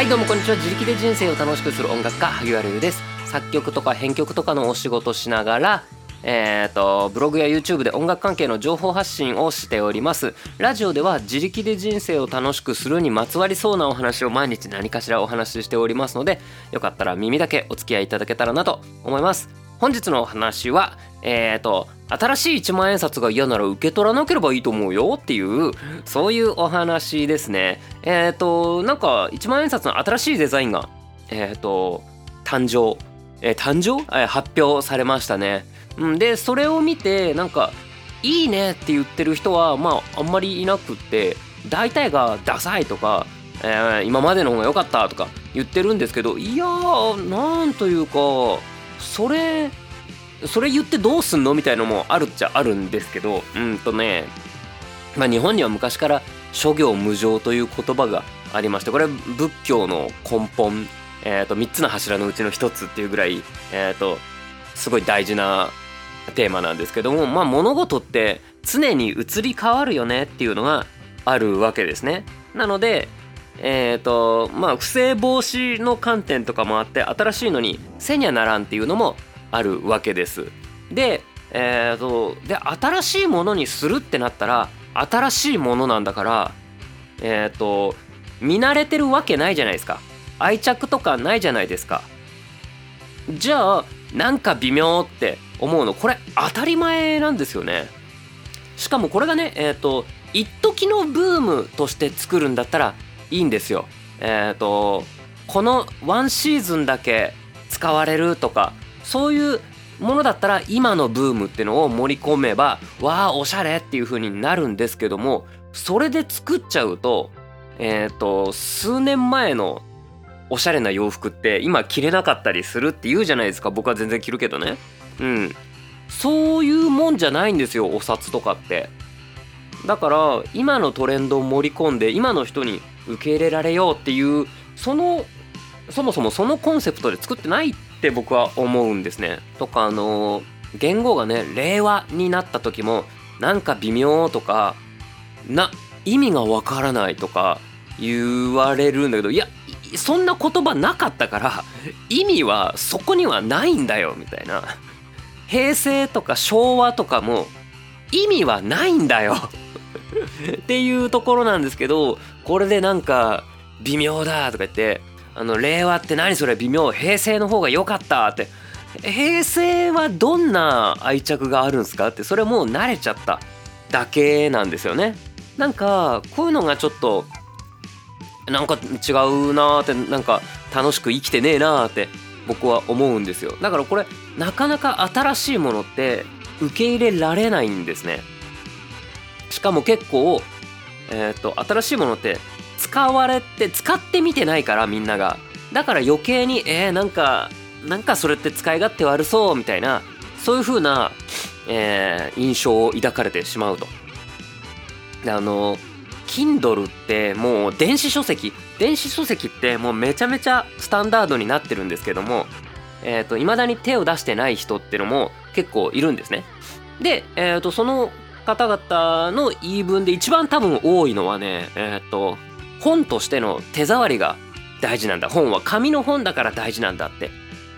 はいどうもこんにちは。自力で人生を楽しくする音楽家萩原優です。作曲とか編曲とかのお仕事しながらえーと、ブログや YouTube で音楽関係の情報発信をしております。ラジオでは自力で人生を楽しくするにまつわりそうなお話を毎日何かしらお話ししておりますのでよかったら耳だけお付き合いいただけたらなと思います。本日のお話はえーと新しい1万円札が嫌なら受け取らなければいいと思うよっていうそういうお話ですね。えっ、ー、となんか1万円札の新しいデザインがえっ、ー、と誕生えー、誕生、えー、発表されましたね。うん、でそれを見てなんか「いいね」って言ってる人はまああんまりいなくって大体が「ダサい」とか、えー、今までの方が良かった」とか言ってるんですけどいやーなんというかそれそれ言ってどうすんのみたいのもあるっちゃあるんですけどうんとねまあ日本には昔から諸行無常という言葉がありましてこれは仏教の根本、えー、と3つの柱のうちの1つっていうぐらい、えー、とすごい大事なテーマなんですけども、まあ、物事って常に移り変わるよねっていうのがあるわけですね。なので、え、ー、とまあ不正防止の観点とかもあって新しいのにせにゃならんっていうのもあるわけです。で,、えーと、で新しいものにするってなったら新しいものなんだからえっ、ー、と見慣れてるわけないじゃないですか。愛着とかないじゃないですか。じゃあなんか微妙って思うの。これ当たり前なんですよね。しかもこれがねえっ、ー、と一時のブームとして作るんだったらいいんですよ。えっ、ー、とこのワンシーズンだけ使われるとかそういうものだったら今のブームってのを盛り込めばわあおしゃれっていう風になるんですけどもそれで作っちゃうとえっ、ー、と数年前のおしゃれな洋服って今着れなかったりするって言うじゃないですか。僕は全然着るけどね。うん。そういうもんじゃないんですよお札とかって。だから今のトレンドを盛り込んで今の人に受け入れられようっていうそのそもそもそのコンセプトで作ってないっって僕は思うんですね。とかあの言語がね令和になった時もなんか微妙とかな意味がわからないとか言われるんだけどいやそんな言葉なかったから意味はそこにはないんだよみたいな。平成とか昭和とかも意味はないんだよっていうところなんですけどこれでなんか微妙だとか言ってあの令和って何それ微妙。平成の方が良かったって。平成はどんな愛着があるんですかって。それもう慣れちゃっただけなんですよね。なんかこういうのがちょっとなんか違うなーってなんか楽しく生きてねえなーって僕は思うんですよ。だからこれなかなか新しいものって受け入れられないんですね。しかも結構えっ、ー、と新しいものって使われて使ってみてないからみんながだから余計にえー、なんかなんかそれって使い勝手悪そうみたいなそういう風な、えー、印象を抱かれてしまうとであの Kindle ってもう電子書籍電子書籍ってもうめちゃめちゃスタンダードになってるんですけどもえーと、未だに手を出してない人ってのも結構いるんですね。で、えーと、その方々の言い分で一番多分多いのはね、えーと、本としての手触りが大事なんだ。本は紙の本だから大事なんだって。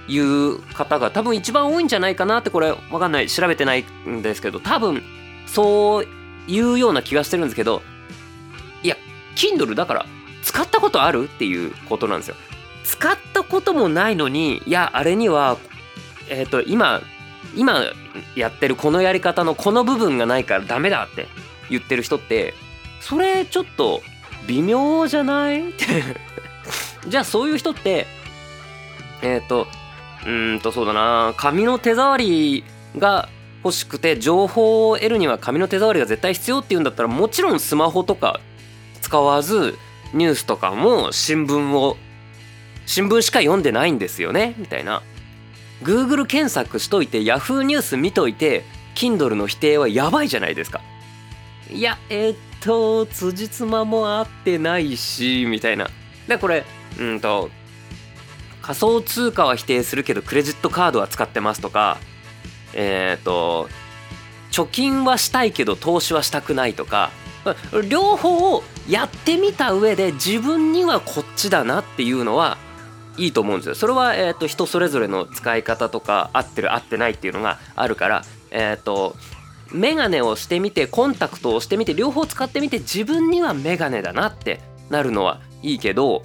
いう方が多分一番多いんじゃないかなってこれわかんない。調べてないんですけど多分そういうような気がしてるんですけどいや Kindle だから使ったことあるっていうことなんですよ。使ったこともないのにいやあれにはえっ、ー、と今今やってるこのやり方のこの部分がないからダメだって言ってる人ってそれちょっと微妙じゃない？って。じゃあそういう人ってえっ、ー、とうんとそうだな。紙の手触りが欲しくて情報を得るには紙の手触りが絶対必要っていうんだったらもちろんスマホとか使わずニュースとかも新聞を新聞しか読んでないんですよね？みたいな。Google 検索しといて Yahoo ニュース見といて Kindle の否定はやばいじゃないですか。いやえー、っと辻褄も合ってないしみたいなでこれうんと仮想通貨は否定するけどクレジットカードは使ってますとかえー、と貯金はしたいけど投資はしたくないとか両方をやってみた上で自分にはこっちだなっていうのはいいと思うんですよ。それは、えーと、人それぞれの使い方とか合ってる合ってないっていうのがあるから、えっ、ー、とメガネをしてみてコンタクトをしてみて両方使ってみて自分にはメガネだなってなるのはいいけど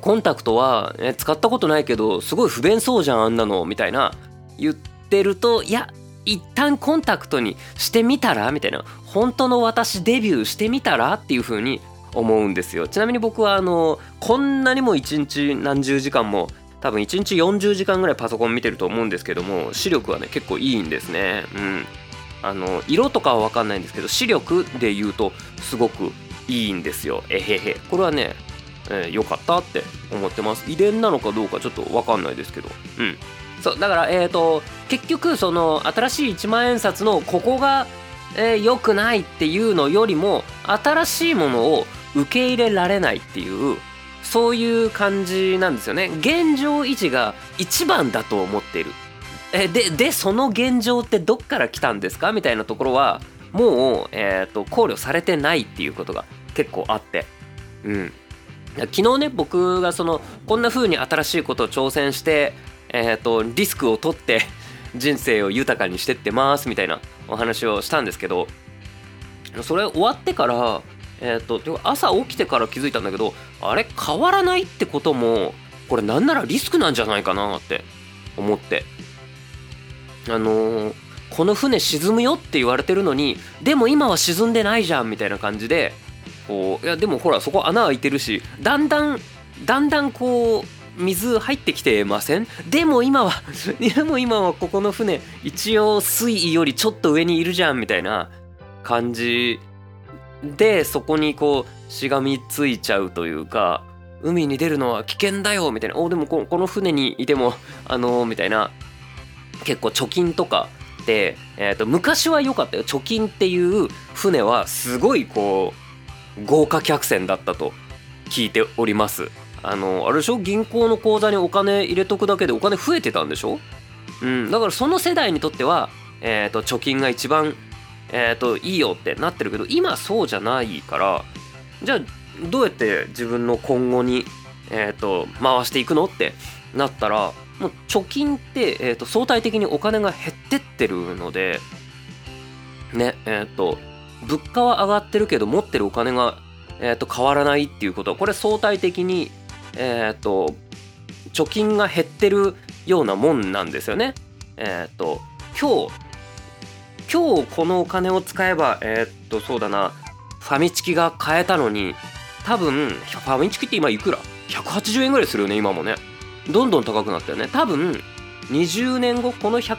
コンタクトは使ったことないけどすごい不便そうじゃんあんなのみたいな言ってるといや一旦コンタクトにしてみたらみたいな本当の私デビューしてみたらっていう風に思うんですよ。ちなみに僕はあのこんなにも一日何十時間も多分1日40時間ぐらいパソコン見てると思うんですけども視力はね結構いいんですね。うん。あの色とかは分かんないんですけど視力で言うとすごくいいんですよ。えへへ。これはねえー、よかったって思ってます。遺伝なのかどうかちょっと分かんないですけど。うん。そうだからえっ、ー、と結局その新しい一万円札のここがえー、良くないっていうのよりも新しいものを受け入れられないっていうそういう感じなんですよね。現状維持が一番だと思っている。えででその現状ってどっから来たんですか？みたいなところはもう、えーと、考慮されてないっていうことが結構あって。うん。昨日ね僕がそのこんな風に新しいことを挑戦してえ、ー、とリスクを取って人生を豊かにしてってますみたいなお話をしたんですけどそれ終わってからえっ、ー、と朝起きてから気づいたんだけどあれ変わらないってこともこれなんならリスクなんじゃないかなって思って。あのー、この船沈むよって言われてるのにでも今は沈んでないじゃんみたいな感じでこういやでもほらそこ穴開いてるしだんだんだんだんこう水入ってきてません？でも今は でも今はここの船一応水位よりちょっと上にいるじゃんみたいな感じでそこにこうしがみついちゃうというか海に出るのは危険だよみたいなおでもこの船にいてもあのー、みたいな結構貯金とかで、えーと、昔は良かったよ。貯金っていう船はすごいこう豪華客船だったと聞いております。あのあれでしょ？銀行の口座にお金入れとくだけでお金増えてたんでしょ？うん。だからその世代にとっては、えーと、貯金が一番、えーと、いいよってなってるけど今そうじゃないからじゃあどうやって自分の今後に、えーと、回していくの？ってなったらもう貯金って、えー、と相対的にお金が減ってってるのでねえっ、ー、と物価は上がってるけど持ってるお金が、えー、と変わらないっていうことはこれ相対的にえっ、ー、と貯金が減ってるようなもんなんですよね。えっ、ー、と今日今日このお金を使えばえっ、とそうだなファミチキが買えたのに多分ファミチキって今いくら ?180 円ぐらいするよね今もね。どんどん高くなったよね。多分20年後この100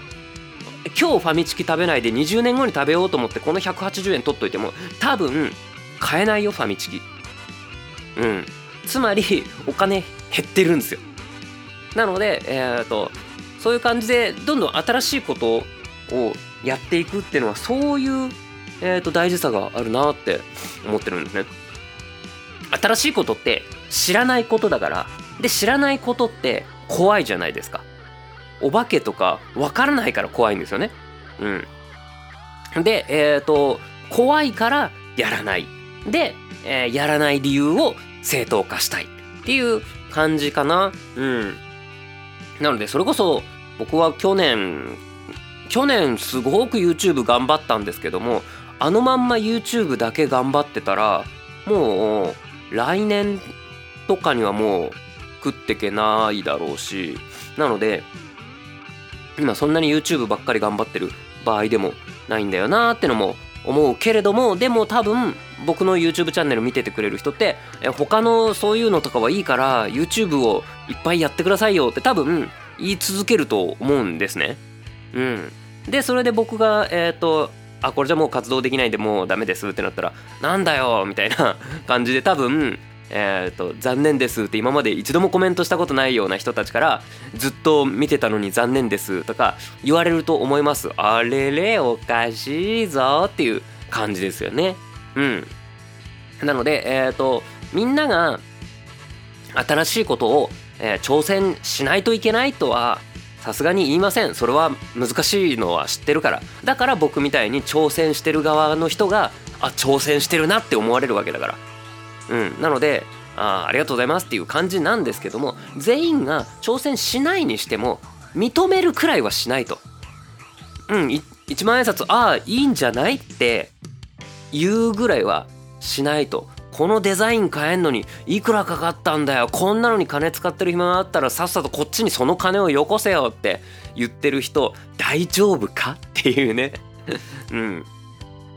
今日ファミチキ食べないで20年後に食べようと思ってこの180円取っといても多分買えないよファミチキ。うんつまりお金減ってるんですよなので、えーと、そういう感じでどんどん新しいことをやっていくっていうのはそういう、えーと、大事さがあるなって思ってるんですね新しいことって知らないことだからで知らないことって怖いじゃないですか。お化けとかわからないから怖いんですよね。うん。でえっ、ー、と怖いからやらない。で、えー、やらない理由を正当化したい。っていう感じかな。うん。なのでそれこそ僕は去年去年すごく YouTube 頑張ったんですけどもあのまんま YouTube だけ頑張ってたらもう来年とかにはもう食ってけないだろうしなので今そんなに YouTube ばっかり頑張ってる場合でもないんだよなーってのも思うけれどもでも多分僕の YouTube チャンネル見ててくれる人ってえ他のそういうのとかはいいから YouTube をいっぱいやってくださいよって多分言い続けると思うんですね。うん、でそれで僕がえっ、ー、とあこれじゃもう活動できないでもうダメですってなったらなんだよみたいな感じで多分えーと、残念ですって今まで一度もコメントしたことないような人たちからずっと見てたのに残念ですとか言われると思います。あれれおかしいぞっていう感じですよね。うん。なのでえっ、ー、とみんなが新しいことを、えー、挑戦しないといけないとはさすがに言いません。それは難しいのは知ってるから。だから僕みたいに挑戦してる側の人があ挑戦してるなって思われるわけだから。うん。なのであありがとうございますっていう感じなんですけども全員が挑戦しないにしても認めるくらいはしないと。うん一万円札ああいいんじゃないって言うぐらいはしないと。このデザイン変えんのにいくらかかったんだよ。こんなのに金使ってる暇があったらさっさとこっちにその金をよこせよって言ってる人大丈夫か？っていうね。うん。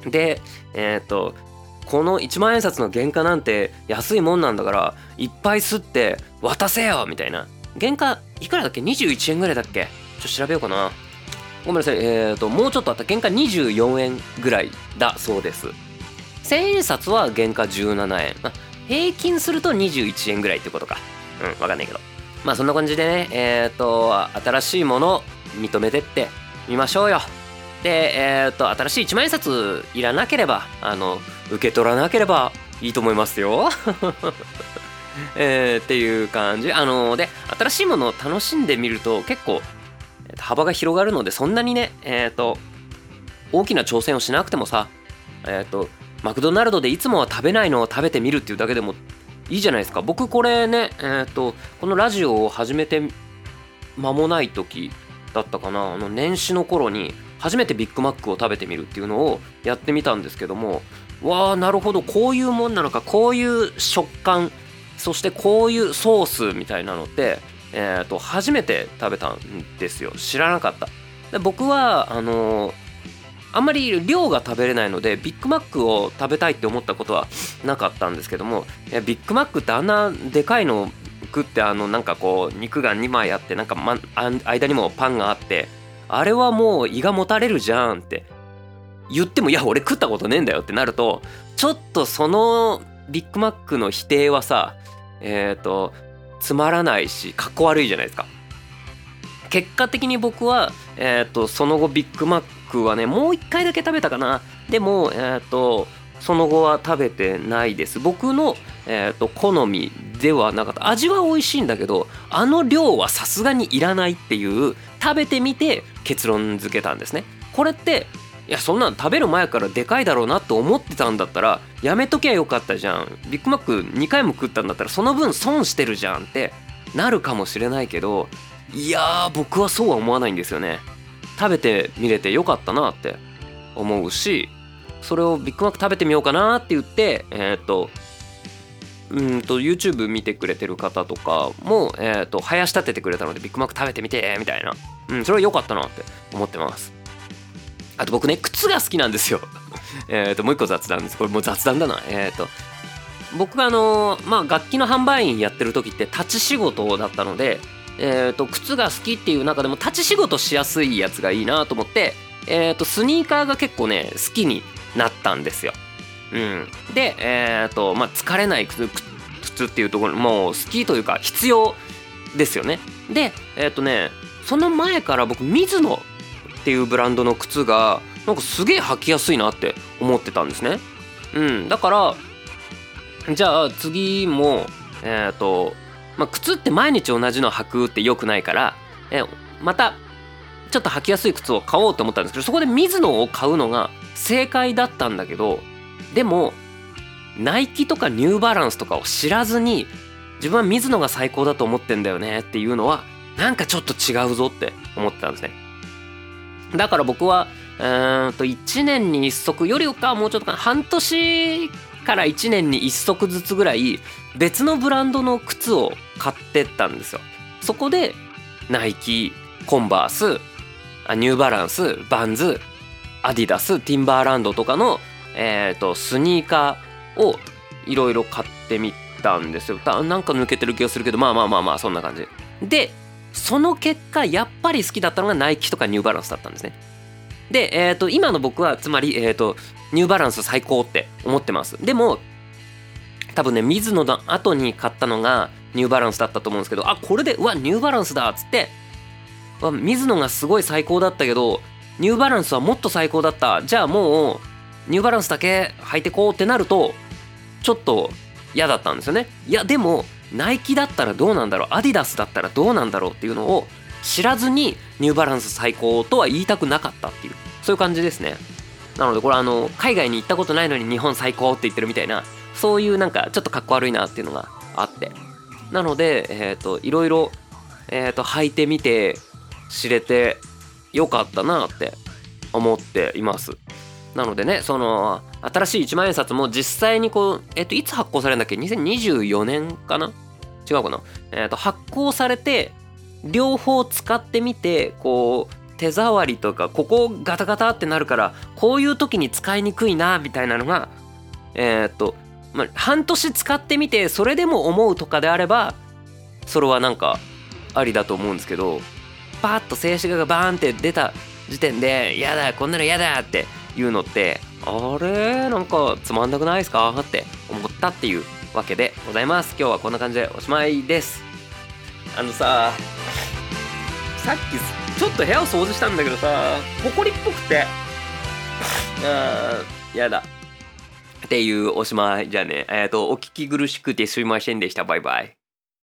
でえっ、ー、とこの1万円札の原価なんて安いもんなんだからいっぱい吸って渡せよみたいな。原価いくらだっけ？21円ぐらいだっけ？ちょっと調べようかな。ごめんなさい。えっ、ー、ともうちょっとあった。原価24円ぐらいだそうです。千円札は原価17円、まあ、平均すると21円ぐらいってことか。うんわかんないけど。まあそんな感じでねえっ、ー、と新しいもの認めてってみましょうよ。でえっ、と新しい一万円札いらなければあの受け取らなければいいと思いますよ。えー、っていう感じ。あので新しいものを楽しんでみると結構幅が広がるのでそんなにねえっ、と大きな挑戦をしなくてもさえっ、とマクドナルドでいつもは食べないのを食べてみるっていうだけでもいいじゃないですか。僕これねえっ、とこのラジオを始めて間もない時だったかな。あの年始の頃に初めてビッグマックを食べてみるっていうのをやってみたんですけどもわあなるほど。こういうもんなのか。こういう食感。そしてこういうソースみたいなのってえーと、初めて食べたんですよ。知らなかった。で僕はあのー、あんまり量が食べれないのでビッグマックを食べたいって思ったことはなかったんですけどもビッグマックってあんなでかいの食ってあのなんかこう肉が2枚あってなんか、ま、間にもパンがあってあれはもう胃がもたれるじゃんって。言ってもいや俺食ったことねえんだよってなるとちょっとそのビッグマックの否定はさえっ、ー、とつまらないしかっこ悪いじゃないですか。結果的に僕は、えーと、その後ビッグマックはねもう一回だけ食べたかな。でも、えーと、その後は食べてないです。僕の、えーと、好みではなかった。味は美味しいんだけどあの量はさすがにいらないっていう食べてみて結論付けたんですね。これっていやそんなん食べる前からでかいだろうなと思ってたんだったらやめときゃよかったじゃん。ビッグマック2回も食ったんだったらその分損してるじゃんってなるかもしれないけどいや僕はそうは思わないんですよね。食べてみれてよかったなって思うしそれをビッグマック食べてみようかなって言ってえっ、とうんと YouTube 見てくれてる方とかも、えーと、囃し立ててくれたのでビッグマック食べてみてみたいな、うん、それは良かったなって思ってます。あと僕ね靴が好きなんですよ。えっともう一個雑談です。これもう雑談だな。えっ、ー、と僕があのまあ楽器の販売員やってる時って立ち仕事だったのでえーと、靴が好きっていう中でも立ち仕事しやすいやつがいいなと思って、えーと、スニーカーが結構ね好きになったんですよ。うん、で、えーとまあ、疲れない靴靴っていうところもう好きというか必要ですよね。でえっ、とねその前から僕ミズノっていうブランドの靴がなんかすげえ履きやすいなって思ってたんですね。うん、だからじゃあ次もえっ、ー、とまあ、靴って毎日同じの履くって良くないから、えまたちょっと履きやすい靴を買おうと思ったんですけどそこでミズノを買うのが正解だったんだけどでもナイキとかニューバランスとかを知らずに自分はミズノが最高だと思ってんだよねっていうのはなんかちょっと違うぞって思ってたんですね。だから僕はうんと1年に1足よりかもうちょっとか半年から1年に1足ずつぐらい別のブランドの靴を買ってったんですよ。そこでナイキコンバースニューバランスバンズアディダスティンバーランドとかの、えーと、スニーカーをいろいろ買ってみたんですよ。なんか抜けてる気がするけどまあまあまあまあそんな感じ。でその結果やっぱり好きだったのがナイキとかニューバランスだったんですね。で、えーと、今の僕はつまり、えーとニューバランス最高って思ってます。でも多分ね水野の後に買ったのがニューバランスだったと思うんですけどあこれでうわニューバランスだっつって水野がすごい最高だったけどニューバランスはもっと最高だった。じゃあもうニューバランスだけ履いてこうってなるとちょっと嫌だったんですよね。いやでもナイキだったらどうなんだろうアディダスだったらどうなんだろうっていうのを知らずにニューバランス最高とは言いたくなかったっていうそういう感じですね。なのでこれあの海外に行ったことないのに日本最高って言ってるみたいなそういうなんかちょっとかっこ悪いなっていうのがあって。なのでえっ、ー、といろいろえっ、ー、と履いてみて知れてよかったなって思っています。なのでねその新しい一万円札も実際にこうえっ、といつ発行されるんだっけ？2024年かな？違うかな？えっ、と発行されて両方使ってみてこう手触りとかここガタガタってなるからこういう時に使いにくいなみたいなのがえ、っと、まあ、半年使ってみてそれでも思うとかであればそれはなんかありだと思うんですけどパッと静止画がバーンって出た時点で「やだこんなのやだ!」っていうのってあれ？なんかつまんなくないですか？って思ったっていうわけでございます。今日はこんな感じでおしまいです。あのささっきちょっと部屋を掃除したんだけどさほこりっぽくて。あーやだ。っていうおしまいじゃね。えっ、ー、とお聞き苦しくてすいませんでした。バイバイ